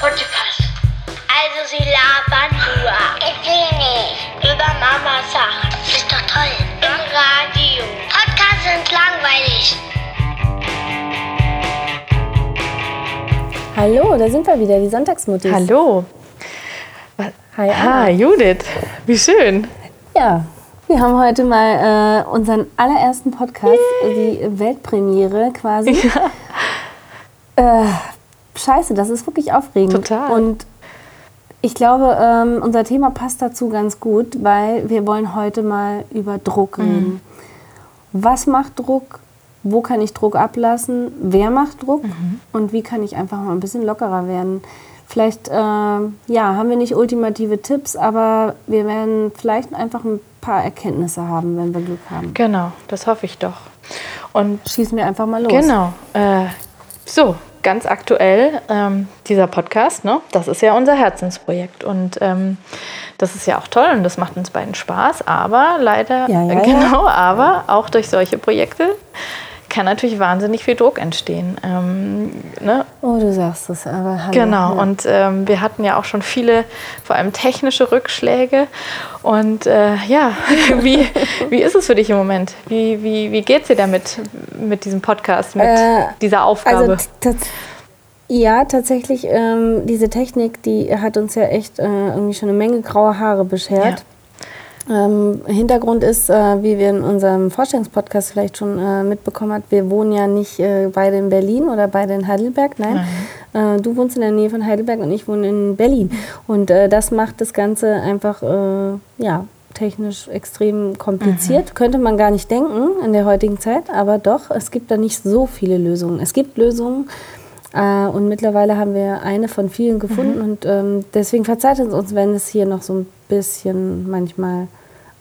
Podcast. Also sie labern nur. Ich will nicht. Über Mama Sachen. Ist doch toll. Im Radio. Podcasts sind langweilig. Hallo, da sind wir wieder, die Sonntagsmutti. Hallo. Hi, Ah. Judith. Wie schön. Ja, wir haben heute mal äh, unseren allerersten Podcast, die Weltpremiere quasi. Äh, scheiße, das ist wirklich aufregend. Total. Und ich glaube, ähm, unser Thema passt dazu ganz gut, weil wir wollen heute mal über Druck reden. Was macht Druck? Wo kann ich Druck ablassen? Wer macht Druck? Und wie kann ich einfach mal ein bisschen lockerer werden? Vielleicht, äh, ja, haben wir nicht ultimative Tipps, aber wir werden vielleicht einfach ein paar Erkenntnisse haben, wenn wir Glück haben. Genau, das hoffe ich doch. Und Schießen wir einfach mal los. genau, äh, so, ganz aktuell, ähm, dieser Podcast, ne? das ist ja unser Herzensprojekt. Und ähm, das ist ja auch toll und das macht uns beiden Spaß, aber leider, Ja, ja, ja. genau, aber auch durch solche Projekte kann natürlich wahnsinnig viel Druck entstehen. Ähm, ne? Oh, du sagst es, aber hallo. Genau, Ja. und ähm, wir hatten ja auch schon viele, vor allem technische Rückschläge. Und äh, ja, wie, wie ist es für dich im Moment? Wie, wie, wie geht es dir damit, mit diesem Podcast, mit Äh, dieser Aufgabe? Also t- tats- ja, tatsächlich, ähm, diese Technik, die hat uns ja echt äh, irgendwie schon eine Menge graue Haare beschert. Ähm, Hintergrund ist, äh, wie wir in unserem Vorstellungspodcast vielleicht schon äh, mitbekommen hat, wir wohnen ja nicht äh, beide in Berlin oder beide in Heidelberg, nein. Äh, du wohnst in der Nähe von Heidelberg und ich wohne in Berlin. Und äh, das macht das Ganze einfach, äh, ja, technisch extrem kompliziert. Könnte man gar nicht denken in der heutigen Zeit, aber doch, es gibt da nicht so viele Lösungen. Es gibt Lösungen, äh, und mittlerweile haben wir eine von vielen gefunden und ähm, deswegen verzeiht es uns, wenn es hier noch so ein bisschen manchmal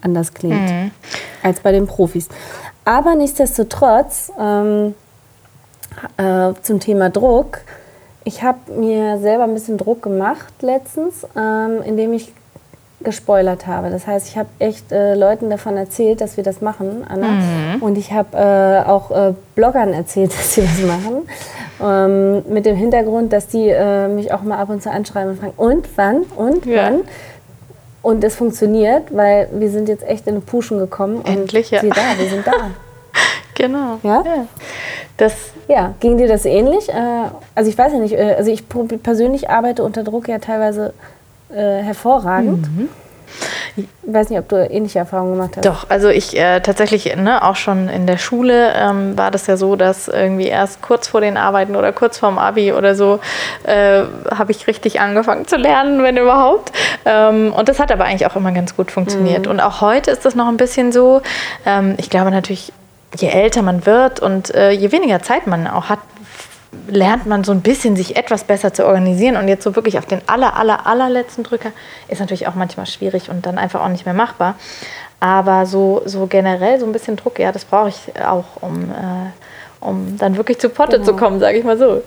anders klingt als bei den Profis. Aber nichtsdestotrotz ähm, äh, zum Thema Druck. Ich habe mir selber ein bisschen Druck gemacht letztens, ähm, indem ich gespoilert habe. Das heißt, ich habe echt äh, Leuten davon erzählt, dass wir das machen, Anna. Und ich habe äh, auch äh, Bloggern erzählt, dass sie das machen. Ähm, mit dem Hintergrund, dass die äh, mich auch mal ab und zu anschreiben und fragen, und wann, und Ja. wann. Und es funktioniert, weil wir sind jetzt echt in den Puschen gekommen. Endlich, und ja. sieh da, wir sind da. genau. Ja? Das, Ja, ging dir das ähnlich? Äh, Also ich weiß ja nicht, äh, also ich persönlich arbeite unter Druck ja teilweise äh, hervorragend. Ich weiß nicht, ob du ähnliche Erfahrungen gemacht hast. Doch, also ich äh, tatsächlich, ne, auch schon in der Schule ähm, war das ja so, dass irgendwie erst kurz vor den Arbeiten oder kurz vorm Abi oder so äh, habe ich richtig angefangen zu lernen, wenn überhaupt. Ähm, und das hat aber eigentlich auch immer ganz gut funktioniert. Und auch heute ist das noch ein bisschen so. Ähm, ich glaube natürlich, je älter man wird und äh, je weniger Zeit man auch hat, lernt man so ein bisschen, sich etwas besser zu organisieren. Und jetzt so wirklich auf den aller, aller, allerletzten Drücker ist natürlich auch manchmal schwierig und dann einfach auch nicht mehr machbar. Aber so, so generell so ein bisschen Druck, ja, das brauche ich auch, um, äh, um dann wirklich zu Potte zu kommen, sage ich mal so.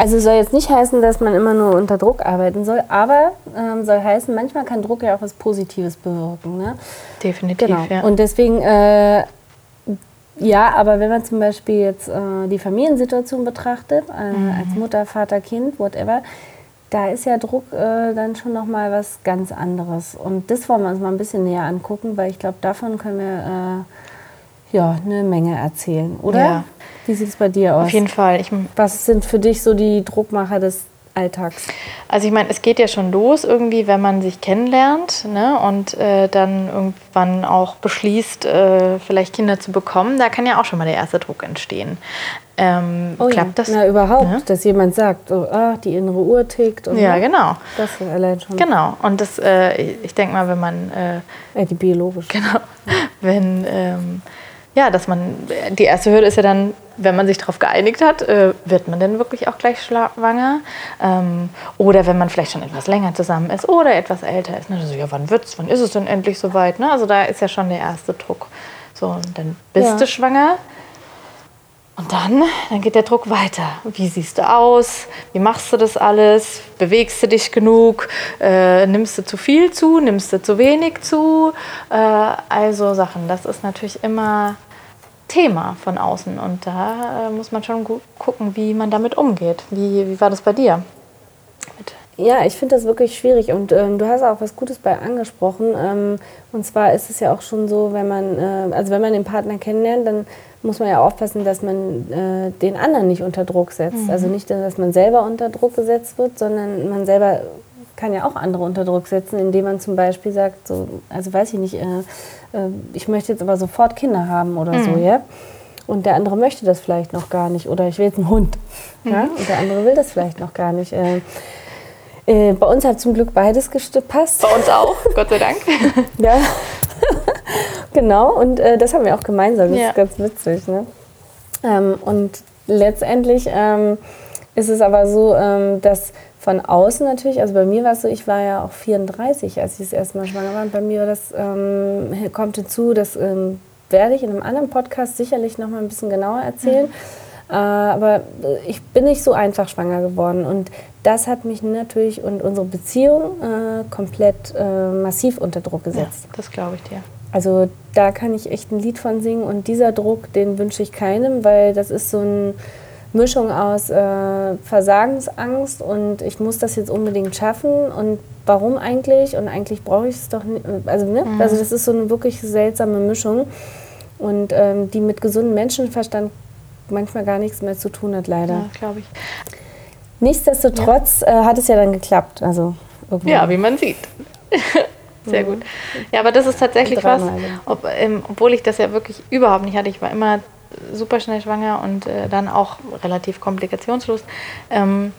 Also soll jetzt nicht heißen, dass man immer nur unter Druck arbeiten soll, aber ähm, soll heißen, manchmal kann Druck ja auch was Positives bewirken. Ne? Definitiv, Genau. ja. Und deswegen, äh, ja, aber wenn man zum Beispiel jetzt äh, die Familiensituation betrachtet, äh, Mhm. als Mutter, Vater, Kind, whatever, da ist ja Druck äh, dann schon nochmal was ganz anderes. Und das wollen wir uns mal ein bisschen näher angucken, weil ich glaube, davon können wir äh, ja, eine Menge erzählen, oder? Ja. Wie sieht es bei dir aus? Auf jeden Fall. Ich, Was sind für dich so die Druckmacher des Alltags? Also ich meine, es geht ja schon los irgendwie, wenn man sich kennenlernt ne, und äh, dann irgendwann auch beschließt, äh, vielleicht Kinder zu bekommen. Da kann ja auch schon mal der erste Druck entstehen. Ähm, klappt das? Oh Na, überhaupt, Ne? dass jemand sagt, so, ah, die innere Uhr tickt. Und Ja, so. genau. Das ist allein schon. Genau. Und das, äh, ich denke mal, wenn man Äh, die biologische. Genau. Wenn, ähm, ja, dass man, die erste Hürde ist ja dann, wenn man sich darauf geeinigt hat, äh, wird man denn wirklich auch gleich schwanger? Ähm, oder wenn man vielleicht schon etwas länger zusammen ist oder etwas älter ist. Ne? Also, ja, wann wird's, wann ist es denn endlich soweit? Ne? Also da ist ja schon der erste Druck. So, und dann bist Ja. du schwanger. Und dann, dann geht der Druck weiter. Wie siehst du aus? Wie machst du das alles? Bewegst du dich genug? Äh, nimmst du zu viel zu? Nimmst du zu wenig zu? Äh, also Sachen. Das ist natürlich immer Thema von außen. Und da äh, muss man schon gut gucken, wie man damit umgeht. Wie, wie war das bei dir? Ja, ich finde das wirklich schwierig und ähm, du hast auch was Gutes bei angesprochen. Ähm, und zwar ist es ja auch schon so, wenn man, äh, also wenn man den Partner kennenlernt, dann muss man ja aufpassen, dass man äh, den anderen nicht unter Druck setzt. Mhm. Also nicht, dass man selber unter Druck gesetzt wird, sondern man selber kann ja auch andere unter Druck setzen, indem man zum Beispiel sagt, so, also weiß ich nicht, äh, äh ich möchte jetzt aber sofort Kinder haben oder mhm. so, ja. Und der andere möchte das vielleicht noch gar nicht. Oder ich will jetzt einen Hund. Mhm. Ja? Und der andere will das vielleicht noch gar nicht. Äh, äh, bei uns hat zum Glück beides gepasst. Bei uns auch, Gott sei Dank. ja, genau. Und äh, das haben wir auch gemeinsam. Das ja. ist ganz witzig. Ne? Ähm, und letztendlich ähm, ist es aber so, ähm, dass von außen natürlich, also bei mir war es so, ich war ja auch 34, als ich das erste Mal schwanger war. Und bei mir das ähm, kommt hinzu, das ähm, werde ich in einem anderen Podcast sicherlich noch mal ein bisschen genauer erzählen. Mhm. Äh, aber ich bin nicht so einfach schwanger geworden. Und das hat mich natürlich und unsere Beziehung äh, komplett äh, massiv unter Druck gesetzt. Ja, das glaube ich dir. Also da kann ich echt ein Lied von singen und dieser Druck, den wünsche ich keinem, weil das ist so eine Mischung aus äh, Versagensangst und ich muss das jetzt unbedingt schaffen und warum eigentlich und eigentlich brauche ich es doch nicht. Also, ne? Mhm. also das ist so eine wirklich seltsame Mischung und ähm, die mit gesundem Menschenverstand manchmal gar nichts mehr zu tun hat, leider. Ja, glaube ich. Nichtsdestotrotz ja. äh, hat es ja dann geklappt. Also ja, wie man sieht. Sehr gut. Ja, aber das ist tatsächlich was, ob, ähm, obwohl ich das ja wirklich überhaupt nicht hatte. Ich war immer super schnell schwanger und äh, dann auch relativ komplikationslos. Ähm,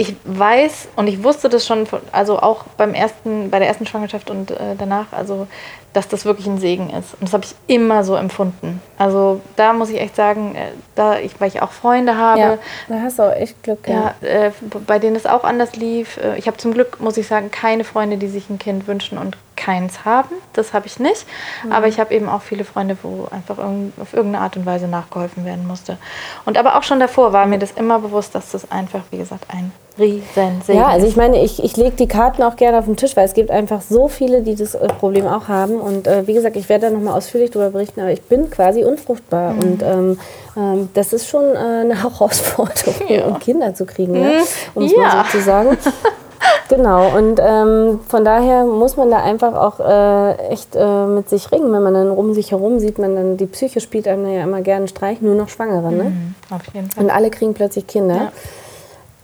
ich weiß und ich wusste das schon, also auch beim ersten, bei der ersten Schwangerschaft und äh, danach, also dass das wirklich ein Segen ist. Und das habe ich immer so empfunden. Also da muss ich echt sagen, äh, da ich, weil ich auch Freunde habe. Ja, da hast du auch echt Glück. Ja, ja äh, bei denen es auch anders lief. Äh, ich habe zum Glück, muss ich sagen, keine Freunde, die sich ein Kind wünschen und keins haben. Das habe ich nicht. Mhm. Aber ich habe eben auch viele Freunde, wo einfach auf irgendeine Art und Weise nachgeholfen werden musste. Und aber auch schon davor war mir das immer bewusst, dass das einfach, wie gesagt, ein riesen Segen Ja, also ich meine, ich, ich lege die Karten auch gerne auf den Tisch, weil es gibt einfach so viele, die das Problem auch haben. Und äh, wie gesagt, ich werde da nochmal ausführlich darüber berichten, aber ich bin quasi unfruchtbar. Mhm. Und ähm, ähm, das ist schon äh, eine Herausforderung, ja. Kinder zu kriegen, ne? Mhm. um es ja. mal so zu sagen. Genau, und ähm, von daher muss man da einfach auch äh, echt äh, mit sich ringen. Wenn man dann um sich herum sieht, man dann, die Psyche spielt einem ja immer gerne Streich, nur noch Schwangere. Ne? Mhm, auf jeden Fall. Und alle kriegen plötzlich Kinder. Ja.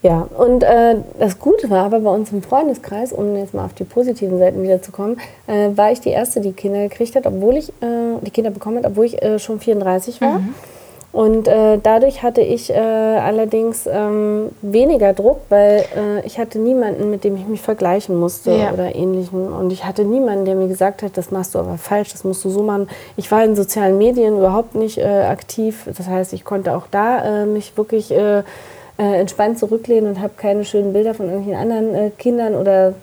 Ja, und äh, das Gute war aber bei uns im Freundeskreis, um jetzt mal auf die positiven Seiten wiederzukommen, äh, war ich die Erste, die Kinder gekriegt hat, obwohl ich, äh, die Kinder bekommen hat, obwohl ich äh, schon 34 war. Mhm. Und äh, dadurch hatte ich äh, allerdings ähm, weniger Druck, weil ich hatte niemanden, mit dem ich mich vergleichen musste ja. oder ähnlichem. Und ich hatte niemanden, der mir gesagt hat, das machst du aber falsch, das musst du so machen. Ich war in sozialen Medien überhaupt nicht aktiv. Das heißt, ich konnte auch da mich wirklich äh, entspannt zurücklehnen und habe keine schönen Bilder von irgendwelchen anderen äh, Kindern oder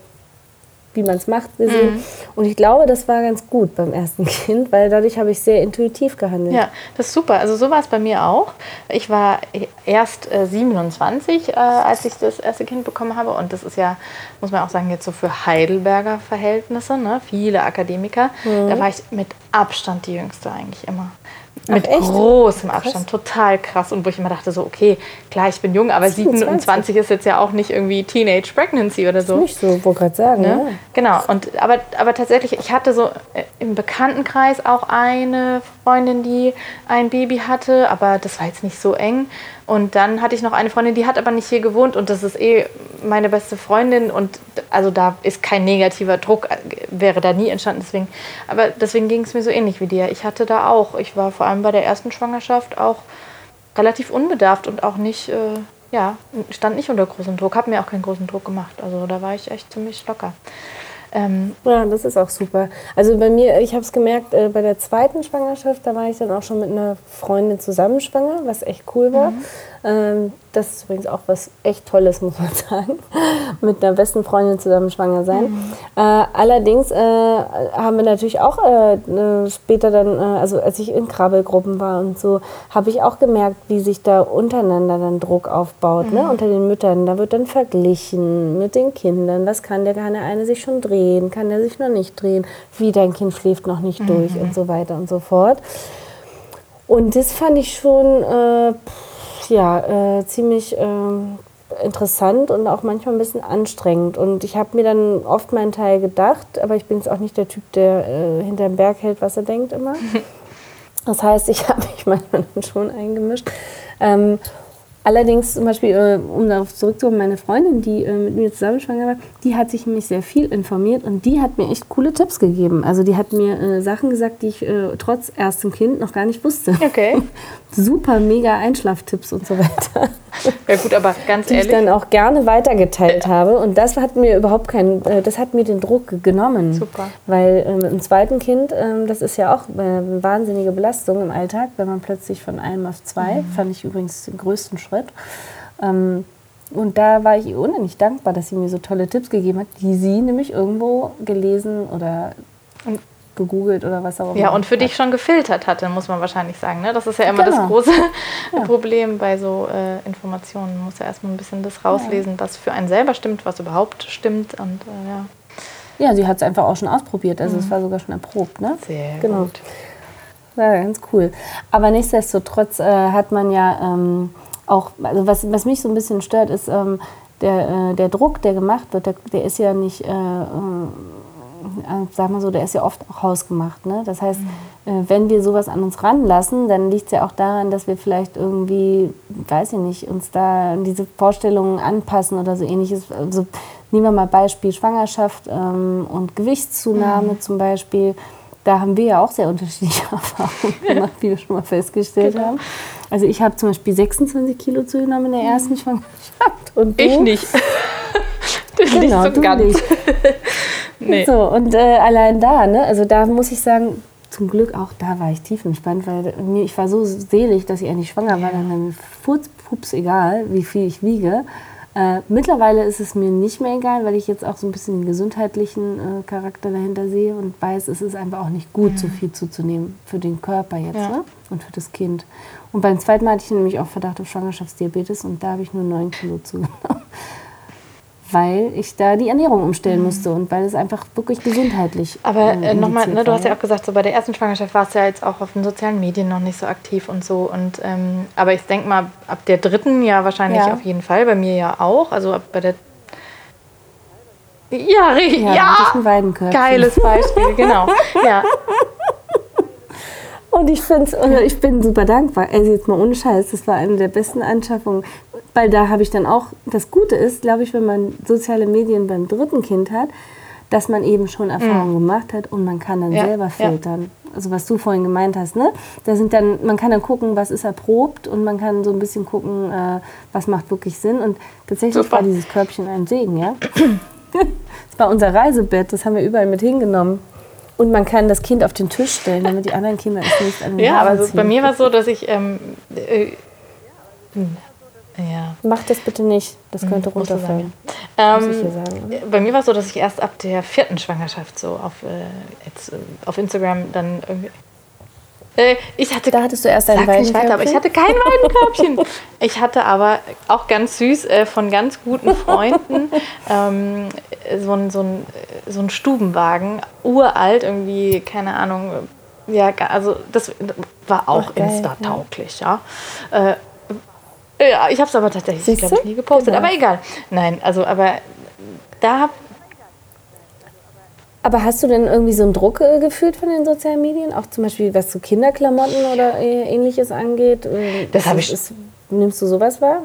wie man es macht gesehen. Mhm. Und ich glaube, das war ganz gut beim ersten Kind, weil dadurch habe ich sehr intuitiv gehandelt. Ja, das ist super. Also so war es bei mir auch. Ich war erst äh, 27, äh, als ich das erste Kind bekommen habe. Und das ist ja, muss man auch sagen, jetzt so für Heidelberger Verhältnisse, ne? viele Akademiker. Mhm. Da war ich mit Abstand die Jüngste eigentlich immer. Mit Ach, großem Abstand, krass. total krass. Und wo ich immer dachte, so, okay, klar, ich bin jung, aber 27 ist jetzt ja auch nicht irgendwie Teenage Pregnancy oder so. Nicht so, wollte gerade sagen. Ne? Ja. Genau, und, aber, aber tatsächlich, ich hatte so äh, im Bekanntenkreis auch eine Freundin, die ein Baby hatte, aber das war jetzt nicht so eng. Und dann hatte ich noch eine Freundin, die hat aber nicht hier gewohnt und das ist eh meine beste Freundin und also da ist kein negativer Druck, äh, wäre da nie entstanden. Deswegen, aber deswegen ging es mir so ähnlich wie dir. Ich hatte da auch, ich war vor allem bei der ersten Schwangerschaft auch relativ unbedarft und auch nicht, äh, ja, stand nicht unter großem Druck, habe mir auch keinen großen Druck gemacht. Also da war ich echt ziemlich locker. Ähm, ja, das ist auch super. Also bei mir, ich habe es gemerkt, äh, bei der zweiten Schwangerschaft, da war ich dann auch schon mit einer Freundin zusammen schwanger, was echt cool war. Mhm. Ähm, das ist übrigens auch was echt Tolles, muss man sagen. Mit einer besten Freundin zusammen schwanger sein. Mhm. Äh, allerdings äh, haben wir natürlich auch äh, ne, später dann, äh, also als ich in Krabbelgruppen war und so, habe ich auch gemerkt, wie sich da untereinander dann Druck aufbaut, ne, mhm. ne, unter den Müttern. Da wird dann verglichen mit den Kindern. Was kann der, kann der eine sich schon drehen? Kann der sich noch nicht drehen? Wie dein Kind schläft noch nicht mhm. durch und so weiter und so fort. Und das fand ich schon, äh, ja, äh, ziemlich äh, interessant und auch manchmal ein bisschen anstrengend. Und ich habe mir dann oft meinen Teil gedacht, aber ich bin jetzt auch nicht der Typ, der äh, hinter dem Berg hält, was er denkt immer. Das heißt, ich habe mich manchmal schon eingemischt. Ähm, Allerdings zum Beispiel, äh, um darauf zurückzukommen, meine Freundin, die äh, mit mir zusammen schwanger war, die hat sich nämlich sehr viel informiert und die hat mir echt coole Tipps gegeben. Also die hat mir äh, Sachen gesagt, die ich trotz erstem Kind noch gar nicht wusste. Okay. Super, mega Einschlaftipps und so weiter. Ja gut, aber ganz die ehrlich. ich dann auch gerne weitergeteilt habe. Und das hat mir überhaupt keinen, äh, das hat mir den Druck genommen. Super. Weil äh, mit dem zweiten Kind, äh, das ist ja auch äh, eine wahnsinnige Belastung im Alltag, wenn man plötzlich von einem auf zwei, fand ich übrigens den größten Schritt. Ähm, und da war ich ihr unendlich dankbar, dass sie mir so tolle Tipps gegeben hat, die sie nämlich irgendwo gelesen oder gegoogelt oder was auch immer. Ja, und für dich schon gefiltert hatte, muss man wahrscheinlich sagen. Ne? Das ist ja immer das Genau. große Problem bei so äh, Informationen. Man muss ja erstmal ein bisschen das rauslesen, was für einen selber stimmt, was überhaupt stimmt. Und äh, ja, Ja, sie hat es einfach auch schon ausprobiert. Also es war sogar schon erprobt. Ne? sehr Genau. gut. Ja, ganz cool. Aber nichtsdestotrotz äh, hat man ja ähm, auch, also was, was mich so ein bisschen stört, ist ähm, der, äh, der Druck, der gemacht wird, der, der ist ja nicht, äh, äh, sag mal so, der ist ja oft auch hausgemacht. Ne? Das heißt, äh, wenn wir sowas an uns ranlassen, dann liegt es ja auch daran, dass wir vielleicht irgendwie, weiß ich nicht, uns da diese Vorstellungen anpassen oder so ähnliches. Also nehmen wir mal Beispiel Schwangerschaft ähm, und Gewichtszunahme zum Beispiel da haben wir ja auch sehr unterschiedliche Erfahrungen gemacht, wie wir schon mal festgestellt haben. Also ich habe zum Beispiel 26 Kilo zugenommen in der ersten Schwangerschaft. Und du? Ich nicht. Genau, nicht so ganz. nicht. Nee. So, und äh, allein da, ne, also da muss ich sagen, zum Glück auch da war ich tiefenentspannt, weil mir, ich war so selig, dass ich endlich schwanger war. Dann war mir furzpups egal, wie viel ich wiege. Äh, mittlerweile ist es mir nicht mehr egal, weil ich jetzt auch so ein bisschen den gesundheitlichen äh, Charakter dahinter sehe und weiß, es ist einfach auch nicht gut, so viel zuzunehmen für den Körper jetzt Ja. ne? und für das Kind. Und beim zweiten Mal hatte ich nämlich auch Verdacht auf Schwangerschaftsdiabetes und da habe ich nur 9 Kilo zugenommen. Weil ich da die Ernährung umstellen musste und weil es einfach wirklich gesundheitlich. Aber äh, äh, nochmal, ne, du hast ja auch gesagt, so bei der ersten Schwangerschaft warst du ja jetzt auch auf den sozialen Medien noch nicht so aktiv und so. Und, ähm, aber ich denke mal, ab der dritten ja wahrscheinlich Ja. auf jeden Fall, bei mir ja auch. Also ab bei der. Ja, richtig. Ja, Ja, geiles Beispiel, genau. Ja, Und ich, find's, ich bin super dankbar. Also jetzt mal ohne Scheiß, das war eine der besten Anschaffungen. Weil da habe ich dann auch, das Gute ist, glaube ich, wenn man soziale Medien beim dritten Kind hat, dass man eben schon Erfahrungen gemacht hat und man kann dann Mhm. Ja, selber ja. filtern. Also was du vorhin gemeint hast, ne? Da sind dann, man kann dann gucken, was ist erprobt und man kann so ein bisschen gucken, äh, was macht wirklich Sinn. Und tatsächlich Super. war dieses Körbchen ein Segen, ja. Das war unser Reisebett, das haben wir überall mit hingenommen. Und man kann das Kind auf den Tisch stellen, damit die anderen Kinder es nicht an den ja aber Haaren so, bei mir war es so, dass ich. Ähm, äh, hm, ja. Mach das bitte nicht, das könnte Musst du runterfallen. Ähm, oder? bei mir war es so, dass ich erst ab der vierten Schwangerschaft so auf, äh, jetzt, äh, auf Instagram dann irgendwie. Äh, ich hatte Da hattest du erst ein aber ich Weidenkörbchen? hatte kein Weidenkörbchen. Ich hatte aber auch ganz süß äh, von ganz guten Freunden ähm, so ein, so ein, so ein Stubenwagen, uralt, irgendwie, keine Ahnung. Ja, also das war auch Ach, insta-tauglich, ja. Ja, ich habe es aber tatsächlich, du? nie gepostet. Genau. Aber egal. Nein, also, aber da Aber hast du denn irgendwie so einen Druck äh, gefühlt von den sozialen Medien? Auch zum Beispiel, was so Kinderklamotten oder äh, ähnliches angeht? Äh, Das ist- hab ich- Ist, nimmst du sowas wahr?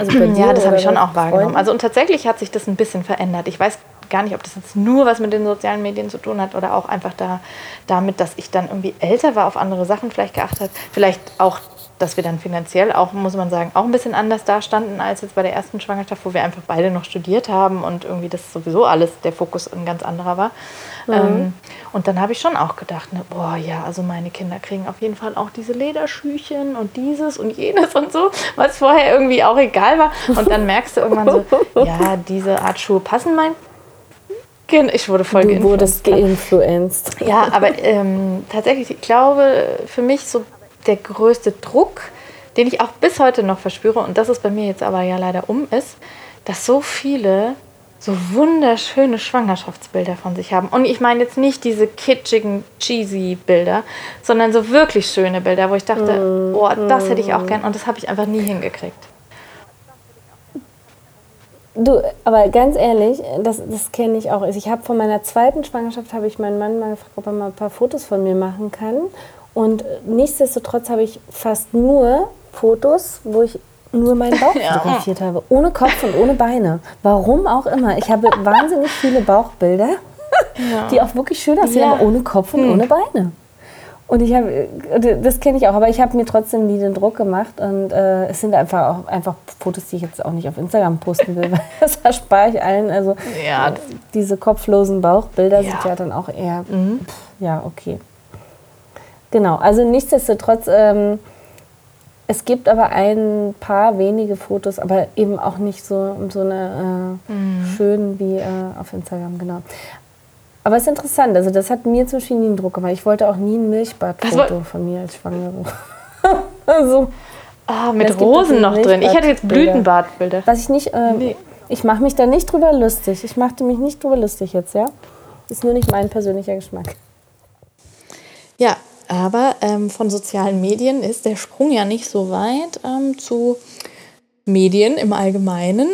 Also Ja, das habe ich schon auch wahrgenommen. Freunden? Also und tatsächlich hat sich das ein bisschen verändert. Ich weiß gar nicht, ob das jetzt nur was mit den sozialen Medien zu tun hat oder auch einfach da, damit, dass ich dann irgendwie älter war, auf andere Sachen vielleicht geachtet habe. Vielleicht auch, dass wir dann finanziell auch, muss man sagen, auch ein bisschen anders dastanden als jetzt bei der ersten Schwangerschaft, wo wir einfach beide noch studiert haben und irgendwie das sowieso alles, der Fokus ein ganz anderer war. Ähm, und dann habe ich schon auch gedacht, ne, boah, ja, also meine Kinder kriegen auf jeden Fall auch diese Lederschüchen und dieses und jenes und so, was vorher irgendwie auch egal war. Und dann merkst du irgendwann so, ja, diese Art Schuhe passen mein Kind. Ich wurde voll Du wurdest geinfluenced. Ja, aber ähm, tatsächlich, ich glaube, für mich so der größte Druck, den ich auch bis heute noch verspüre, und das ist bei mir jetzt aber ja leider um, ist, dass so viele so wunderschöne Schwangerschaftsbilder von sich haben. Und ich meine jetzt nicht diese kitschigen, cheesy Bilder, sondern so wirklich schöne Bilder, wo ich dachte, oh, das hätte ich auch gern und das habe ich einfach nie hingekriegt. Du, aber ganz ehrlich, das, das kenne ich auch. Ich habe von meiner zweiten Schwangerschaft habe ich meinen Mann mal gefragt, ob er mal ein paar Fotos von mir machen kann. Und nichtsdestotrotz habe ich fast nur Fotos, wo ich nur meinen Bauch ja. fotografiert habe. Ohne Kopf und ohne Beine. Warum auch immer. Ich habe wahnsinnig viele Bauchbilder, ja. die auch wirklich schön aussehen, ja. aber ohne Kopf und hm. ohne Beine. Und ich habe, das kenne ich auch, aber ich habe mir trotzdem nie den Druck gemacht und äh, es sind einfach auch einfach Fotos, die ich jetzt auch nicht auf Instagram posten will, weil das erspare ich allen. Also ja. diese kopflosen Bauchbilder ja. sind ja dann auch eher, mhm. pff, ja, okay. Genau, also nichtsdestotrotz, ähm, es gibt aber ein paar wenige Fotos, aber eben auch nicht so, so eine äh, mhm. schön wie äh, auf Instagram, genau. Aber es ist interessant, also das hat mir zum Beispiel nie einen Druck gemacht. Ich wollte auch nie ein Milchbadfoto von mir als Schwangere. also, ah, mit Rosen noch drin. Ich hatte jetzt Blütenbadbilder. Was ich nicht, äh, nee. ich mache mich da nicht drüber lustig. Ich machte mich nicht drüber lustig jetzt, ja. Ist nur nicht mein persönlicher Geschmack. Ja, aber ähm, von sozialen Medien ist der Sprung ja nicht so weit ähm, zu Medien im Allgemeinen.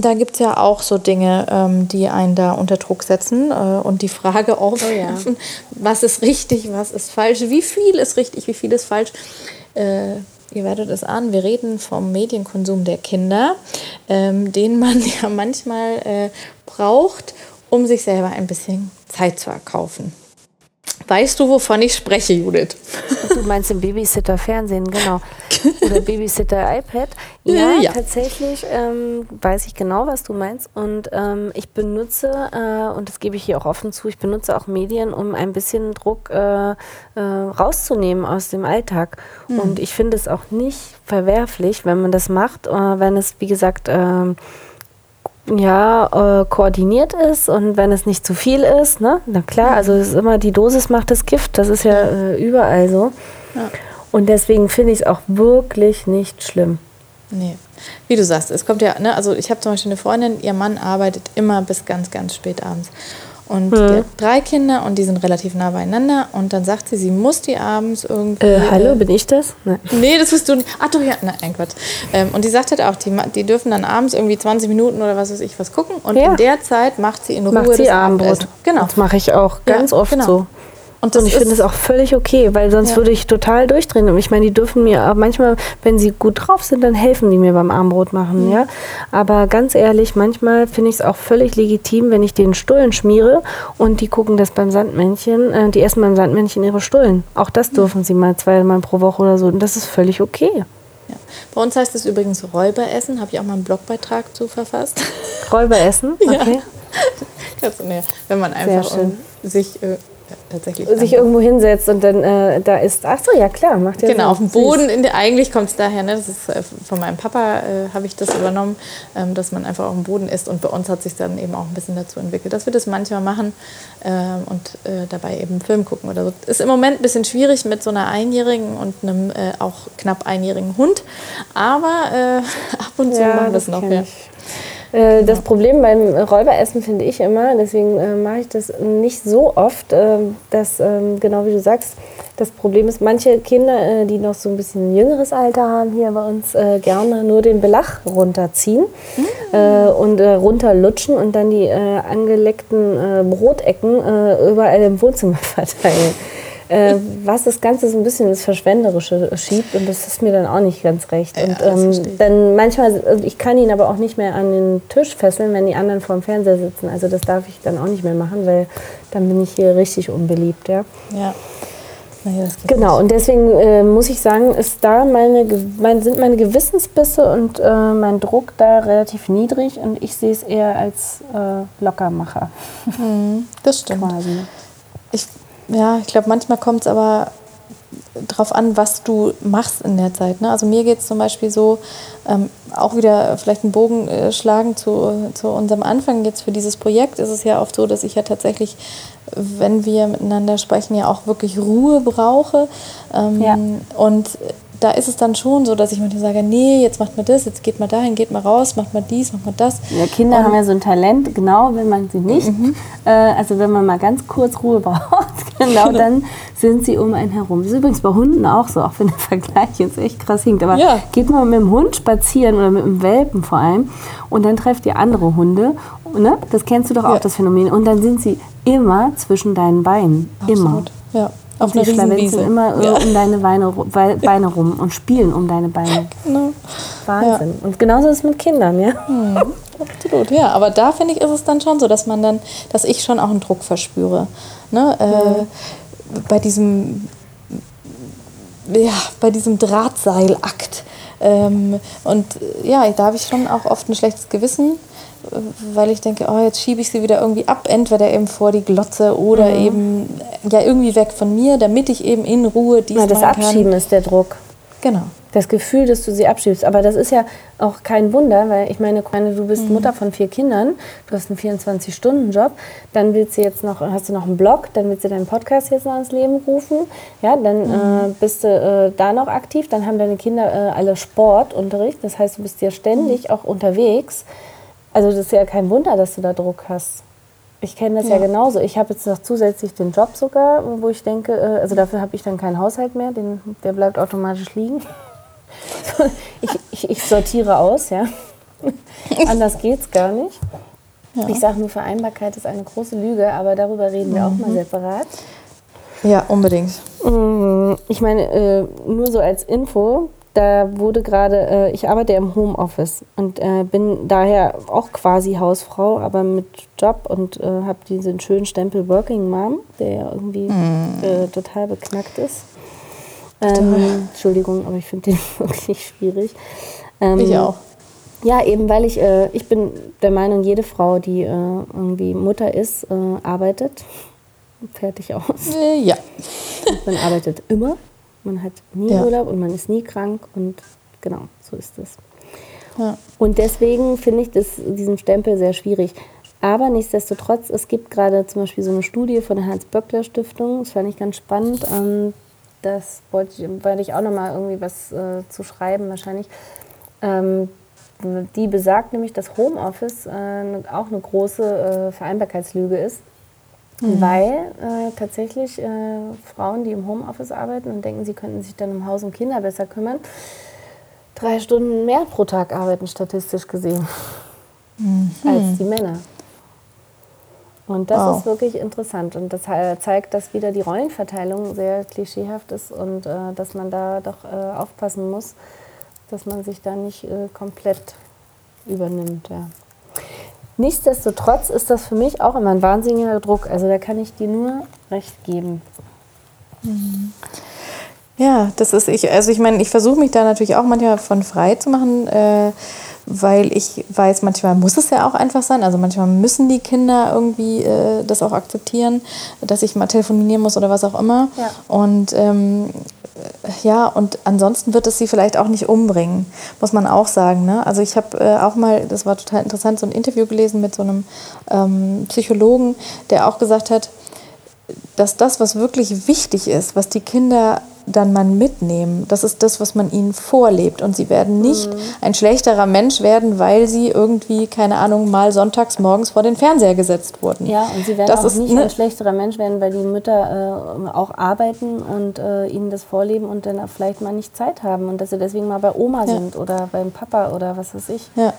Da gibt es ja auch so Dinge, ähm, die einen da unter Druck setzen äh, und die Frage aufwerfen, oh ja. was ist richtig, was ist falsch, wie viel ist richtig, wie viel ist falsch. Äh, ihr werdet es ahnen, wir reden vom Medienkonsum der Kinder, ähm, den man ja manchmal äh, braucht, um sich selber ein bisschen Zeit zu erkaufen. Weißt du, wovon ich spreche, Judith? Du meinst im Babysitter Fernsehen, genau. Oder Babysitter iPad. Ja, ja. tatsächlich ähm, weiß ich genau, was du meinst. Und ähm, ich benutze, äh, und das gebe ich hier auch offen zu, ich benutze auch Medien, um ein bisschen Druck äh, äh, rauszunehmen aus dem Alltag. Mhm. Und ich finde es auch nicht verwerflich, wenn man das macht, äh, wenn es, wie gesagt, ähm, ja, äh, koordiniert ist und wenn es nicht zu viel ist, ne? Na klar, also es ist immer die Dosis macht das Gift, das ist ja äh, überall so. Ja. Und deswegen finde ich es auch wirklich nicht schlimm. Nee. Wie du sagst, es kommt ja, ne, also ich habe zum Beispiel eine Freundin, ihr Mann arbeitet immer bis ganz, ganz spät abends. Und mhm. die hat drei Kinder und die sind relativ nah beieinander. Und dann sagt sie, sie muss die abends irgendwie. Äh, hallo, bin ich das? Nein. Nee, das bist du nicht. Ach doch, ja, nein, Quatsch. Ähm, und die sagt halt auch, die, die dürfen dann abends irgendwie 20 Minuten oder was weiß ich was gucken. Und ja. in der Zeit macht sie in Ruhe macht sie das Abendbrot. Abendessen. Genau. Das mache ich auch ganz ja, oft genau. so. Und, und ich finde es auch völlig okay, weil sonst ja. würde ich total durchdrehen. Und ich meine, die dürfen mir aber manchmal, wenn sie gut drauf sind, dann helfen die mir beim Armbrot machen, mhm. ja. Aber ganz ehrlich, manchmal finde ich es auch völlig legitim, wenn ich den Stullen schmiere und die gucken das beim Sandmännchen, äh, die essen beim Sandmännchen ihre Stullen. Auch das mhm. dürfen mhm. sie mal zweimal pro Woche oder so. Und das ist völlig okay. Ja. Bei uns heißt es übrigens Räuberessen, habe ich auch mal einen Blogbeitrag zu verfasst. Räuberessen? Okay. Ja. Nee, wenn man einfach um sich äh, tatsächlich. Sich irgendwo hinsetzt und dann äh, da ist. Ach so, ja klar, macht ja Genau, auf dem Boden. In der, eigentlich kommt es daher, ne, das ist, äh, von meinem Papa äh, habe ich das übernommen, ähm, dass man einfach auf dem Boden isst. Und bei uns hat sich dann eben auch ein bisschen dazu entwickelt, dass wir das manchmal machen ähm, und äh, dabei eben Film gucken oder so. Ist im Moment ein bisschen schwierig mit so einer Einjährigen und einem äh, auch knapp einjährigen Hund. Aber äh, ab und zu ja, machen wir es noch. Ja. Ich. Äh, das Problem beim Räuberessen finde ich immer, deswegen äh, mache ich das nicht so oft, äh, dass, ähm, genau wie du sagst, das Problem ist, manche Kinder, äh, die noch so ein bisschen jüngeres Alter haben, hier bei uns äh, gerne nur den Belach runterziehen mhm. und runterlutschen und dann die angeleckten Brotecken überall im Wohnzimmer verteilen äh, was das Ganze so ein bisschen ins Verschwenderische schiebt und das ist mir dann auch nicht ganz recht. Ja, und ähm, dann manchmal, ich kann ihn aber auch nicht mehr an den Tisch fesseln, wenn die anderen vor dem Fernseher sitzen. Also das darf ich dann auch nicht mehr machen, weil dann bin ich hier richtig unbeliebt. Ja. ja. Naja, genau, und deswegen äh, muss ich sagen, ist da meine, mein, sind meine Gewissensbisse und äh, mein Druck da relativ niedrig und ich sehe es eher als äh, Lockermacher. Mhm, das stimmt. Quasi. Ich ja, ich glaube, manchmal kommt es aber darauf an, was du machst in der Zeit. Ne? Also mir geht es zum Beispiel so, ähm, auch wieder vielleicht einen Bogen äh, schlagen zu, zu unserem Anfang jetzt für dieses Projekt, ist es ja oft so, dass ich ja tatsächlich, wenn wir miteinander sprechen, ja auch wirklich Ruhe brauche. Ähm, ja. Und da ist es dann schon so, dass ich manchmal sage, nee, jetzt macht man das, jetzt geht mal dahin, geht mal raus, macht mal dies, macht mal das. Ja, Kinder und haben ja so ein Talent, genau, wenn man sie nicht, mhm. äh, also wenn man mal ganz kurz Ruhe braucht, genau, genau, dann sind sie um einen herum. Das ist übrigens bei Hunden auch so, auch wenn der Vergleich jetzt echt krass hinkt. Aber ja. geht mal mit dem Hund spazieren oder mit dem Welpen vor allem und dann trefft ihr andere Hunde. Ne? Das kennst du doch auch, ja. das Phänomen. Und dann sind sie immer zwischen deinen Beinen. Absolut. Immer. Ja. Auf einer Riesenwiese. immer ja. um deine Beine, Beine rum und spielen um deine Beine. Genau. Wahnsinn. Ja. Und genauso ist es mit Kindern, ja? Mhm. Absolut, ja. Aber da finde ich, ist es dann schon so, dass man dann, dass ich schon auch einen Druck verspüre. Ne? Äh, mhm. Bei diesem, ja, bei diesem Drahtseilakt. Ähm, und ja, da habe ich schon auch oft ein schlechtes Gewissen weil ich denke, oh, jetzt schiebe ich sie wieder irgendwie ab, entweder eben vor die Glotze oder mhm. eben ja irgendwie weg von mir, damit ich eben in Ruhe dies ja, Das Abschieben kann. ist der Druck. Genau. Das Gefühl, dass du sie abschiebst. Aber das ist ja auch kein Wunder, weil ich meine, du bist mhm. Mutter von vier Kindern, du hast einen 24-Stunden-Job, dann willst du jetzt noch, hast du noch einen Blog, dann willst du deinen Podcast jetzt noch ins Leben rufen, ja, dann mhm. äh, bist du äh, da noch aktiv, dann haben deine Kinder äh, alle Sportunterricht, das heißt, du bist ja ständig mhm. auch unterwegs. Also das ist ja kein Wunder, dass du da Druck hast. Ich kenne das ja. ja. genauso. Ich habe jetzt noch zusätzlich den Job sogar, wo ich denke, äh, also dafür habe ich dann keinen Haushalt mehr, den, der bleibt automatisch liegen. ich, ich, ich sortiere aus, ja. Anders geht's gar nicht. Ja. Ich sage nur, Vereinbarkeit ist eine große Lüge, aber darüber reden wir mhm. auch mal mhm. separat. Ja, unbedingt. Mm, ich meine, äh, nur so als Info, da wurde gerade, äh, ich arbeite im Homeoffice und äh, bin daher auch quasi Hausfrau, aber mit Job und äh, habe diesen schönen Stempel Working Mom, der ja irgendwie mm. total beknackt ist. Ähm, Entschuldigung, aber ich finde den wirklich schwierig. Ähm, ich auch. Ja, eben weil ich, äh, ich bin der Meinung, jede Frau, die äh, irgendwie Mutter ist, arbeitet. Fertig aus. ja. Man arbeitet immer. Man hat nie ja. Urlaub und man ist nie krank und genau, so ist es. Ja. Und deswegen finde ich das, diesen Stempel sehr schwierig. Aber nichtsdestotrotz, es gibt gerade zum Beispiel so eine Studie von der Hans-Böckler-Stiftung, das fand ich ganz spannend. Ähm, das wollte ich, werde ich auch nochmal irgendwie was äh, zu schreiben, wahrscheinlich. Ähm, die besagt nämlich, dass Homeoffice äh, auch eine große äh, Vereinbarkeitslüge ist. Mhm. Weil äh, tatsächlich äh, Frauen, die im Homeoffice arbeiten und denken, sie könnten sich dann um Haus und Kinder besser kümmern, drei Stunden mehr pro Tag arbeiten, statistisch gesehen, mhm. als die Männer. Und das wow. ist wirklich interessant. Und das zeigt, dass wieder die Rollenverteilung sehr klischeehaft ist und äh, dass man da doch äh, aufpassen muss, dass man sich da nicht äh, komplett übernimmt. Ja. Nichtsdestotrotz ist das für mich auch immer ein wahnsinniger Druck. Also da kann ich dir nur recht geben. Mhm. Ja, das ist ich. Also ich meine, ich versuche mich da natürlich auch manchmal von frei zu machen, äh, weil ich weiß, manchmal muss es ja auch einfach sein. Also manchmal müssen die Kinder irgendwie äh, das auch akzeptieren, dass ich mal telefonieren muss oder was auch immer. Ja. Und ähm, ja, und ansonsten wird es sie vielleicht auch nicht umbringen, muss man auch sagen. Ne? Also ich habe äh, auch mal, das war total interessant, so ein Interview gelesen mit so einem ähm, Psychologen, der auch gesagt hat, dass das, was wirklich wichtig ist, was die Kinder dann man mitnehmen. Das ist das, was man ihnen vorlebt. Und sie werden nicht mhm. ein schlechterer Mensch werden, weil sie irgendwie, keine Ahnung, mal sonntags morgens vor den Fernseher gesetzt wurden. Ja, und sie werden das auch nicht ne? ein schlechterer Mensch werden, weil die Mütter äh, auch arbeiten und äh, ihnen das vorleben und dann vielleicht mal nicht Zeit haben und dass sie deswegen mal bei Oma ja. sind oder beim Papa oder was weiß ich. Ja.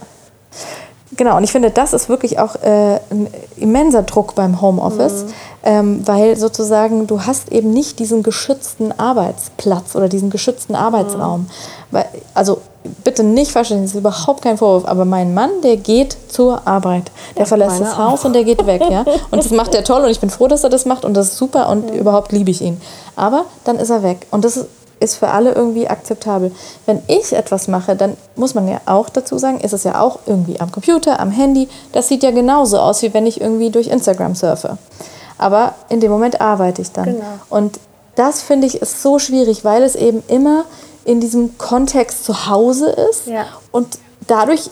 Genau, und ich finde, das ist wirklich auch äh, ein immenser Druck beim Homeoffice, mhm. ähm, weil sozusagen du hast eben nicht diesen geschützten Arbeitsplatz oder diesen geschützten Arbeitsraum. Mhm. Weil, also bitte nicht verstehen, das ist überhaupt kein Vorwurf, aber mein Mann, der geht zur Arbeit. Der ja, verlässt das Haus auch. und der geht weg. Ja? Und das macht er toll und ich bin froh, dass er das macht und das ist super und mhm. überhaupt liebe ich ihn. Aber dann ist er weg. Und das ist ist für alle irgendwie akzeptabel. Wenn ich etwas mache, dann muss man ja auch dazu sagen, ist es ja auch irgendwie am Computer, am Handy. Das sieht ja genauso aus, wie wenn ich irgendwie durch Instagram surfe. Aber in dem Moment arbeite ich dann. Genau. Und das finde ich ist so schwierig, weil es eben immer in diesem Kontext zu Hause ist ja. und dadurch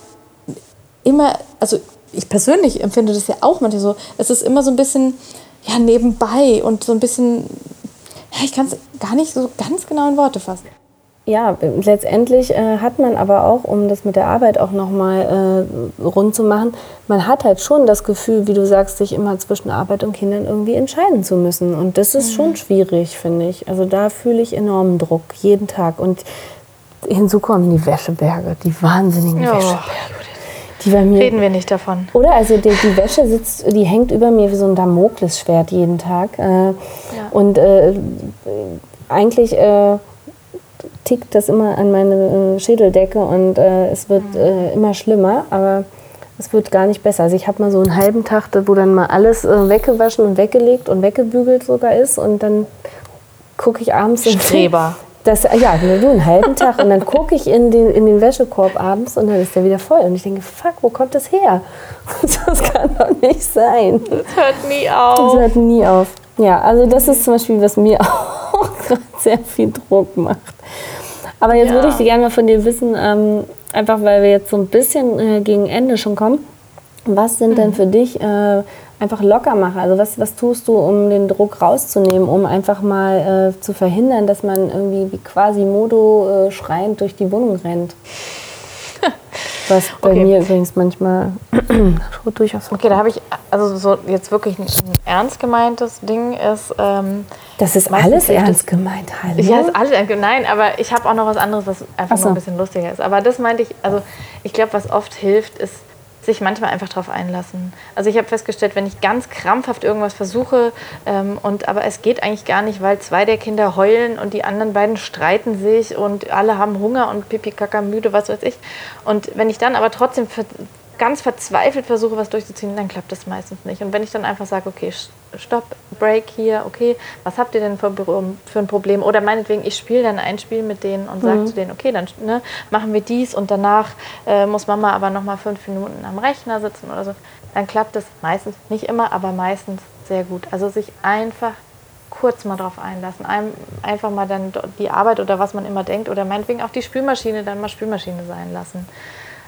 immer, also ich persönlich empfinde das ja auch manchmal so, es ist immer so ein bisschen ja, nebenbei und so ein bisschen ich kann es gar nicht so ganz genau in Worte fassen. ja, letztendlich äh, hat man aber auch, um das mit der Arbeit auch nochmal äh, rund zu machen, man hat halt schon das Gefühl, wie du sagst, sich immer zwischen Arbeit und Kindern irgendwie entscheiden zu müssen. Und das ist mhm. schon schwierig, finde ich. Also da fühle ich enormen Druck, jeden Tag. Und hinzu kommen die Wäscheberge, die wahnsinnigen oh. Wäscheberge. Die bei mir, Reden wir nicht davon. Oder? Also die, die, Wäsche sitzt, die hängt über mir wie so ein Damoklesschwert jeden Tag. Äh, ja. Und äh, eigentlich äh, tickt das immer an meine äh, Schädeldecke und äh, es wird mhm. äh, immer schlimmer, aber es wird gar nicht besser. Also ich habe mal so einen halben Tag, wo dann mal alles weggewaschen und weggelegt und weggebügelt sogar ist und dann gucke ich abends Streber. Das, ja, nur einen halben Tag. Und dann gucke ich in den, in den Wäschekorb abends und dann ist der wieder voll. Und ich denke, fuck, wo kommt das her? Das kann doch nicht sein. Das hört nie auf. Das hört nie auf. Ja, also das ist zum Beispiel, was mir auch gerade sehr viel Druck macht. Aber jetzt ja. würde ich gerne mal von dir wissen, ähm, einfach weil wir jetzt so ein bisschen äh, gegen Ende schon kommen. Was sind mhm. denn für dich äh, einfach Lockermacher? Also was, was tust du, um den Druck rauszunehmen, um einfach mal äh, zu verhindern, dass man irgendwie wie quasi Modo äh, schreiend durch die Wohnung rennt? Was bei okay. mir übrigens manchmal durchaus. Okay, da habe ich also so jetzt wirklich ein, ein ernst gemeintes Ding ist. Ähm, das ist alles ernst gemeint, hallo? Ja, ist alles ernst gemeint. Nein, aber ich habe auch noch was anderes, was einfach so. nur ein bisschen lustiger ist. Aber das meinte ich, also ich glaube, was oft hilft, ist sich manchmal einfach darauf einlassen. Also ich habe festgestellt, wenn ich ganz krampfhaft irgendwas versuche ähm, und aber es geht eigentlich gar nicht, weil zwei der Kinder heulen und die anderen beiden streiten sich und alle haben Hunger und pipi kaka müde, was weiß ich. Und wenn ich dann aber trotzdem ganz verzweifelt versuche, was durchzuziehen, dann klappt das meistens nicht. Und wenn ich dann einfach sage, okay, stopp, break hier, okay, was habt ihr denn für, für ein Problem? Oder meinetwegen, ich spiele dann ein Spiel mit denen und sage mhm. zu denen, okay, dann ne, machen wir dies und danach äh, muss Mama aber nochmal fünf Minuten am Rechner sitzen oder so. Dann klappt das meistens, nicht immer, aber meistens sehr gut. Also sich einfach kurz mal drauf einlassen. Ein, einfach mal dann die Arbeit oder was man immer denkt oder meinetwegen auch die Spülmaschine dann mal Spülmaschine sein lassen.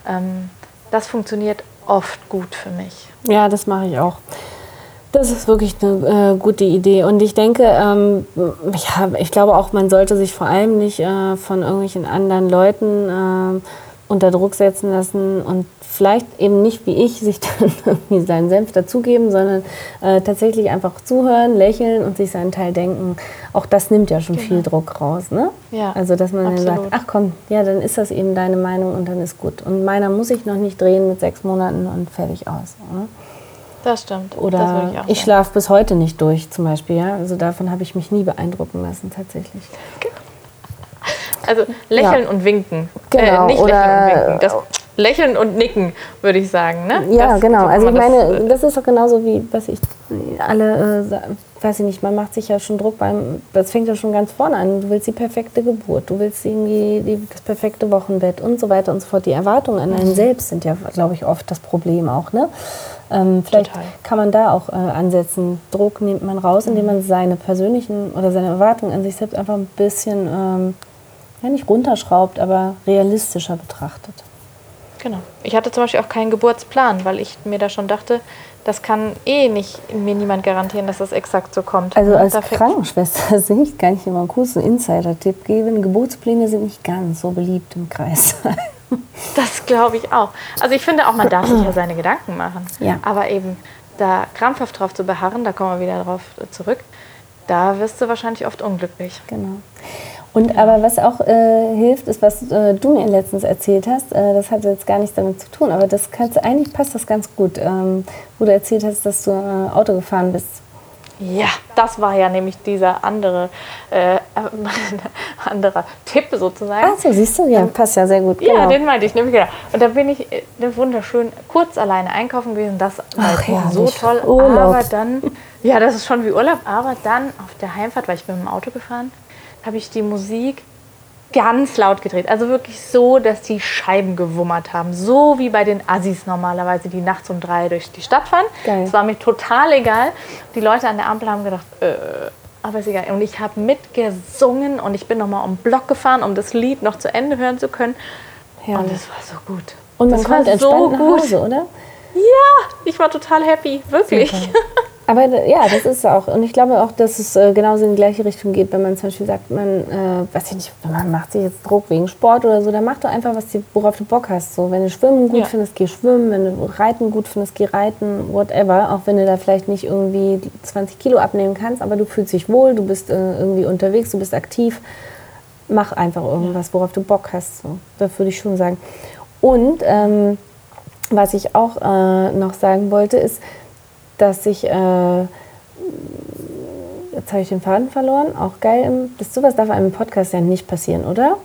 Ähm, das funktioniert oft gut für mich. Ja, das mache ich auch. Das ist wirklich eine äh, gute Idee. Und ich denke, ähm, ja, ich glaube auch, man sollte sich vor allem nicht äh, von irgendwelchen anderen Leuten äh, unter Druck setzen lassen und vielleicht eben nicht wie ich sich dann irgendwie seinen Senf dazugeben, sondern äh, tatsächlich einfach zuhören, lächeln und sich seinen Teil denken. Auch das nimmt ja schon genau. viel Druck raus. Ne? Ja, also dass man absolut. dann sagt, ach komm, ja, dann ist das eben deine Meinung und dann ist gut. Und meiner muss ich noch nicht drehen mit sechs Monaten und fertig aus. Ne? Das stimmt. Oder ich, ich schlafe bis heute nicht durch, zum Beispiel. Ja? Also davon habe ich mich nie beeindrucken lassen, tatsächlich. Also lächeln ja. und winken. Äh, genau. Äh, nicht lächeln und winken. Das Lächeln und Nicken, würde ich sagen. Ne? Ja, das, genau. Also ich meine, das, äh, das ist doch genauso wie, was ich alle, äh, weiß ich nicht, man macht sich ja schon Druck beim, das fängt ja schon ganz vorne an. Du willst die perfekte Geburt, du willst irgendwie die, das perfekte Wochenbett und so weiter und so fort. Die Erwartungen an einen mhm. selbst sind ja, glaube ich, oft das Problem auch. Ne? Ähm, vielleicht Total. kann man da auch äh, ansetzen. Druck nimmt man raus, indem man seine persönlichen oder seine Erwartungen an sich selbst einfach ein bisschen, ähm, ja nicht runterschraubt, aber realistischer betrachtet. Genau. Ich hatte zum Beispiel auch keinen Geburtsplan, weil ich mir da schon dachte, das kann eh nicht mir niemand garantieren, dass das exakt so kommt. Also als Krankenschwester sehe ich gar nicht immer einen kurzen Insider-Tipp geben. Geburtspläne sind nicht ganz so beliebt im Kreis. das glaube ich auch. Also ich finde auch, man darf sich ja seine Gedanken machen. Ja. Aber eben da krampfhaft drauf zu beharren, da kommen wir wieder drauf zurück, da wirst du wahrscheinlich oft unglücklich. Genau. Und aber was auch äh, hilft, ist, was äh, du mir letztens erzählt hast. Äh, das hat jetzt gar nichts damit zu tun, aber das kannst, eigentlich passt das ganz gut, ähm, wo du erzählt hast, dass du äh, Auto gefahren bist. Ja, das war ja nämlich dieser andere, äh, anderer Tipp sozusagen. Ach so, siehst du, ja, passt ja sehr gut. Genau. Ja, den meinte ich nämlich genau. Und da bin ich äh, wunderschön kurz alleine einkaufen gewesen. Das war Ach, ja, so toll. Urlaub. Aber dann, ja, das ist schon wie Urlaub. Aber dann auf der Heimfahrt, weil ich bin mit dem Auto gefahren, habe ich die Musik ganz laut gedreht. Also wirklich so, dass die Scheiben gewummert haben. So wie bei den Assis normalerweise, die nachts um drei durch die Stadt fahren. Es war mir total egal. Die Leute an der Ampel haben gedacht, äh, aber ist egal. Und ich habe mitgesungen und ich bin nochmal um den Block gefahren, um das Lied noch zu Ende hören zu können. Ja. Und es war so gut. Und man das kommt war so gut. Hause, oder? Ja, ich war total happy, wirklich. Aber ja, das ist auch. Und ich glaube auch, dass es äh, genauso in die gleiche Richtung geht, wenn man zum Beispiel sagt, man, äh, weiß ich nicht, man macht sich jetzt Druck wegen Sport oder so, dann mach doch einfach, was die, worauf du Bock hast. So, wenn du Schwimmen gut ja. findest, geh schwimmen. Wenn du Reiten gut findest, geh reiten, whatever. Auch wenn du da vielleicht nicht irgendwie 20 Kilo abnehmen kannst, aber du fühlst dich wohl, du bist äh, irgendwie unterwegs, du bist aktiv. Mach einfach irgendwas, worauf du Bock hast. So. Das würde ich schon sagen. Und ähm, was ich auch äh, noch sagen wollte, ist, dass ich, äh, jetzt habe ich den Faden verloren, auch geil, das sowas darf einem Podcast ja nicht passieren, oder?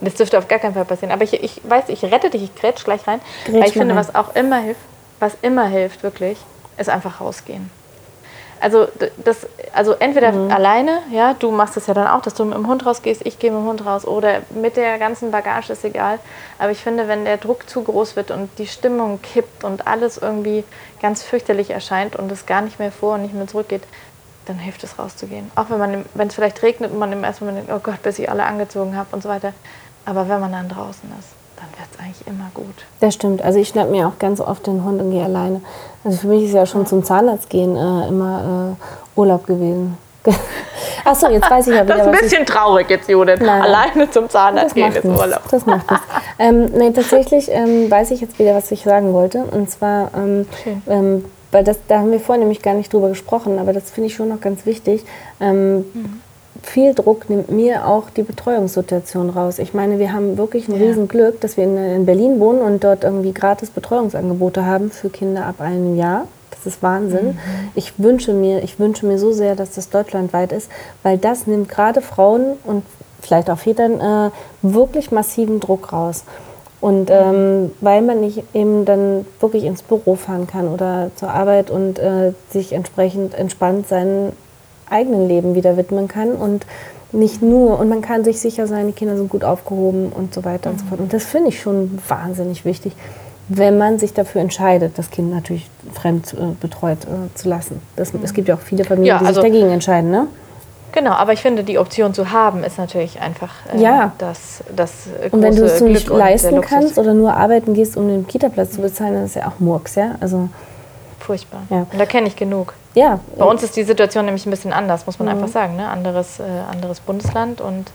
Das dürfte auf gar keinen Fall passieren. Aber ich, ich weiß, ich rette dich, ich grätsch gleich rein. Grätsch weil ich finde, rein. was auch immer hilft, was immer hilft, wirklich, ist einfach rausgehen. Also, das, also entweder mhm. alleine, ja, du machst es ja dann auch, dass du mit dem Hund rausgehst, ich gehe mit dem Hund raus oder mit der ganzen Bagage ist egal. Aber ich finde, wenn der Druck zu groß wird und die Stimmung kippt und alles irgendwie ganz fürchterlich erscheint und es gar nicht mehr vor und nicht mehr zurückgeht, dann hilft es rauszugehen. Auch wenn man, wenn es vielleicht regnet und man im ersten Moment denkt, oh Gott, bis ich alle angezogen habe und so weiter. Aber wenn man dann draußen ist, dann wird es eigentlich immer gut. Das stimmt. Also ich schnapp mir auch ganz oft den Hund und gehe alleine. Also für mich ist ja schon zum Zahnarzt gehen äh, immer äh, Urlaub gewesen. Achso, jetzt weiß ich ja wieder. Das ist ein bisschen traurig jetzt, Judith. Nein, Alleine zum Zahnarzt gehen ist Urlaub. Das macht nichts. ähm, nee, tatsächlich ähm, weiß ich jetzt wieder, was ich sagen wollte. Und zwar, ähm, ähm, weil das, da haben wir vorhin nämlich gar nicht drüber gesprochen, aber das finde ich schon noch ganz wichtig. Ähm, mhm viel Druck nimmt mir auch die Betreuungssituation raus. Ich meine, wir haben wirklich ein ja. Riesenglück, dass wir in, in, Berlin wohnen und dort irgendwie gratis Betreuungsangebote haben für Kinder ab einem Jahr. Das ist Wahnsinn. Mhm. Ich wünsche mir, ich wünsche mir so sehr, dass das deutschlandweit ist, weil das nimmt gerade Frauen und vielleicht auch Vätern äh, wirklich massiven Druck raus. Und ähm, weil man nicht eben dann wirklich ins Büro fahren kann oder zur Arbeit und äh, sich entsprechend entspannt seinen eigenen Leben wieder widmen kann und nicht nur, und man kann sich sicher sein, die Kinder sind gut aufgehoben und so weiter mhm. und so fort. Und das finde ich schon wahnsinnig wichtig, wenn man sich dafür entscheidet, das Kind natürlich fremd äh, betreut äh, zu lassen. Das, mhm. Es gibt ja auch viele Familien, ja, die also sich dagegen entscheiden, ne? Genau, aber ich finde, die Option zu haben, ist natürlich einfach äh, ja. das, das große Und wenn du es nicht leisten kannst oder nur arbeiten gehst, um den Kita-Platz zu bezahlen, dann ist ja auch Murks, ja? Also Furchtbar. Ja. Und da kenne ich genug. Ja. Bei uns ist die Situation nämlich ein bisschen anders, muss man mhm. einfach sagen. Ne? Anderes, äh, anderes Bundesland und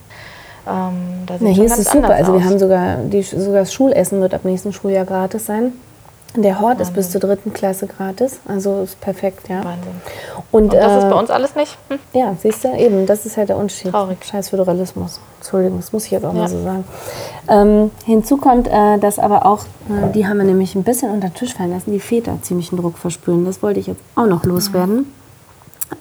ähm, da sind ja, hier ist es super. Also wir haben sogar, die, sogar das Schulessen wird ab nächsten Schuljahr gratis sein. Der Hort Wahnsinn. ist bis zur dritten Klasse gratis, also ist perfekt, ja. Wahnsinn. Und, Und das äh, ist bei uns alles nicht? Hm? Ja, siehst du, eben, das ist halt der Unterschied. Traurig. Scheiß Föderalismus. Entschuldigung, das muss ich jetzt auch ja. mal so sagen. Ähm, hinzu kommt, äh, dass aber auch, äh, die haben wir nämlich ein bisschen unter den Tisch fallen lassen, die Väter ziemlichen Druck verspüren. Das wollte ich jetzt auch noch loswerden. Mhm.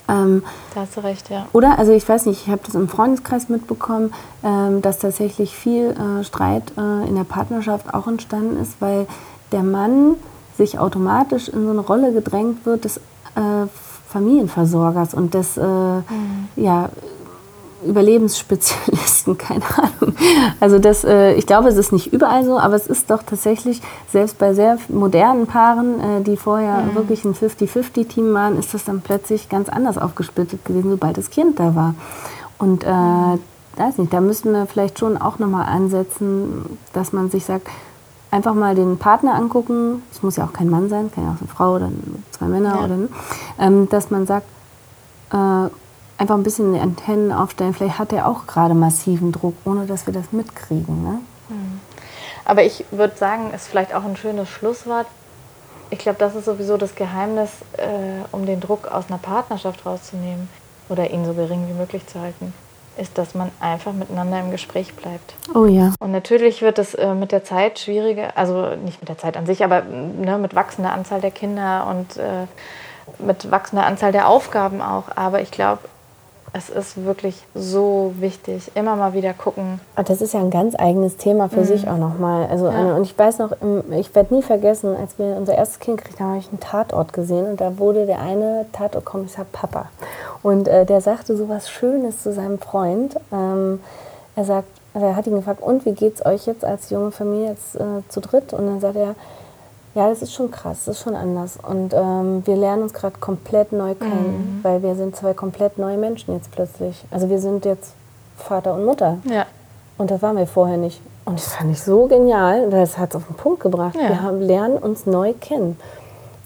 Ähm, da hast du recht, ja. Oder, also ich weiß nicht, ich habe das im Freundeskreis mitbekommen, ähm, dass tatsächlich viel äh, Streit äh, in der Partnerschaft auch entstanden ist, weil der Mann sich automatisch in so eine Rolle gedrängt wird des äh, Familienversorgers und des äh, mhm. ja, Überlebensspezialisten, keine Ahnung. Also das, äh, ich glaube, es ist nicht überall so, aber es ist doch tatsächlich, selbst bei sehr modernen Paaren, äh, die vorher mhm. wirklich ein 50-50-Team waren, ist das dann plötzlich ganz anders aufgesplittet gewesen, sobald das Kind da war. Und äh, weiß nicht, da müssen wir vielleicht schon auch nochmal ansetzen, dass man sich sagt, einfach mal den Partner angucken, es muss ja auch kein Mann sein, kann ja auch eine Frau oder zwei Männer ja. oder ähm, dass man sagt, äh, einfach ein bisschen die Antennen aufstellen, vielleicht hat er auch gerade massiven Druck, ohne dass wir das mitkriegen. Ne? Hm. Aber ich würde sagen, ist vielleicht auch ein schönes Schlusswort. Ich glaube, das ist sowieso das Geheimnis, äh, um den Druck aus einer Partnerschaft rauszunehmen oder ihn so gering wie möglich zu halten ist, dass man einfach miteinander im Gespräch bleibt. Oh ja. Und natürlich wird es äh, mit der Zeit schwieriger, also nicht mit der Zeit an sich, aber ne, mit wachsender Anzahl der Kinder und äh, mit wachsender Anzahl der Aufgaben auch. Aber ich glaube, es ist wirklich so wichtig, immer mal wieder gucken. Ah, das ist ja ein ganz eigenes Thema für mhm. sich auch nochmal. Also ja. und ich weiß noch, ich werde nie vergessen, als wir unser erstes Kind gekriegt haben, habe ich einen Tatort gesehen und da wurde der eine Tatortkommissar Papa. Und äh, der sagte so was Schönes zu seinem Freund. Ähm, er sagt, er hat ihn gefragt, und wie geht's euch jetzt als junge Familie jetzt äh, zu dritt? Und dann sagt er, ja, das ist schon krass, das ist schon anders. Und ähm, wir lernen uns gerade komplett neu kennen, mhm. weil wir sind zwei komplett neue Menschen jetzt plötzlich. Also wir sind jetzt Vater und Mutter. Ja. Und das waren wir vorher nicht. Und das fand ich so genial. Das hat es auf den Punkt gebracht. Ja. Wir haben, lernen uns neu kennen.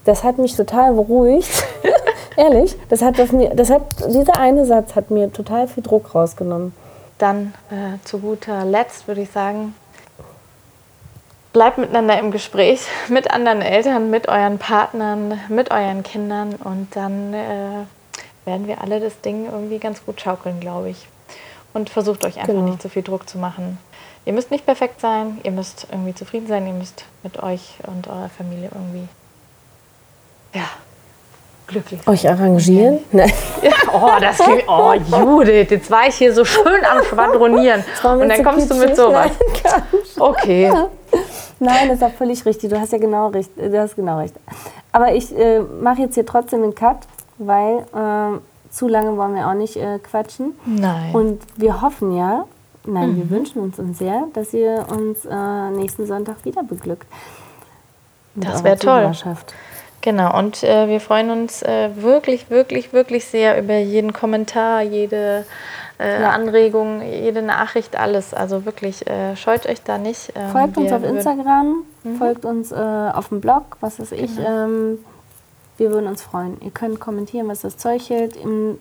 Das hat mich total beruhigt, Ehrlich, das hat das mir, das hat, dieser eine Satz hat mir total viel Druck rausgenommen. Dann äh, zu guter Letzt würde ich sagen, bleibt miteinander im Gespräch mit anderen Eltern, mit euren Partnern, mit euren Kindern und dann äh, werden wir alle das Ding irgendwie ganz gut schaukeln, glaube ich. Und versucht euch einfach genau. nicht zu viel Druck zu machen. Ihr müsst nicht perfekt sein, ihr müsst irgendwie zufrieden sein, ihr müsst mit euch und eurer Familie irgendwie ja, glücklich sein. Euch arrangieren? Nein. Ja, oh, das klingt, oh Judith, jetzt war ich hier so schön am Schwadronieren und dann kommst du mit sowas. Okay. Nein, das ist auch völlig richtig. Du hast ja genau recht. Du hast genau recht. Aber ich äh, mache jetzt hier trotzdem einen Cut, weil äh, zu lange wollen wir auch nicht äh, quatschen. Nein. Und wir hoffen ja, nein, mhm. wir wünschen uns, uns sehr, dass ihr uns äh, nächsten Sonntag wieder beglückt. Das wäre toll. Genau, und äh, wir freuen uns äh, wirklich, wirklich, wirklich sehr über jeden Kommentar, jede äh, ja. Anregung, jede Nachricht, alles. Also wirklich, äh, scheut euch da nicht. Ähm, folgt uns auf Instagram, mhm. folgt uns äh, auf dem Blog, was weiß ich. Genau. Ähm, wir würden uns freuen. Ihr könnt kommentieren, was das Zeug hält. Im,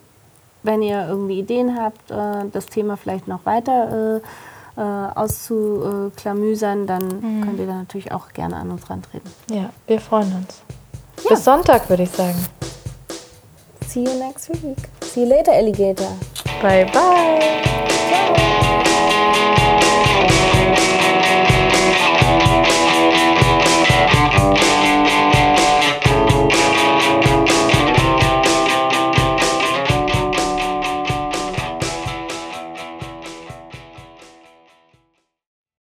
wenn ihr irgendwie Ideen habt, äh, das Thema vielleicht noch weiter auszuklamüsern, dann mhm. könnt ihr da natürlich auch gerne an uns rantreten. Ja, wir freuen uns. Ja. Bis Sonntag, würde ich sagen. See you next week. See you later, Alligator. Bye bye.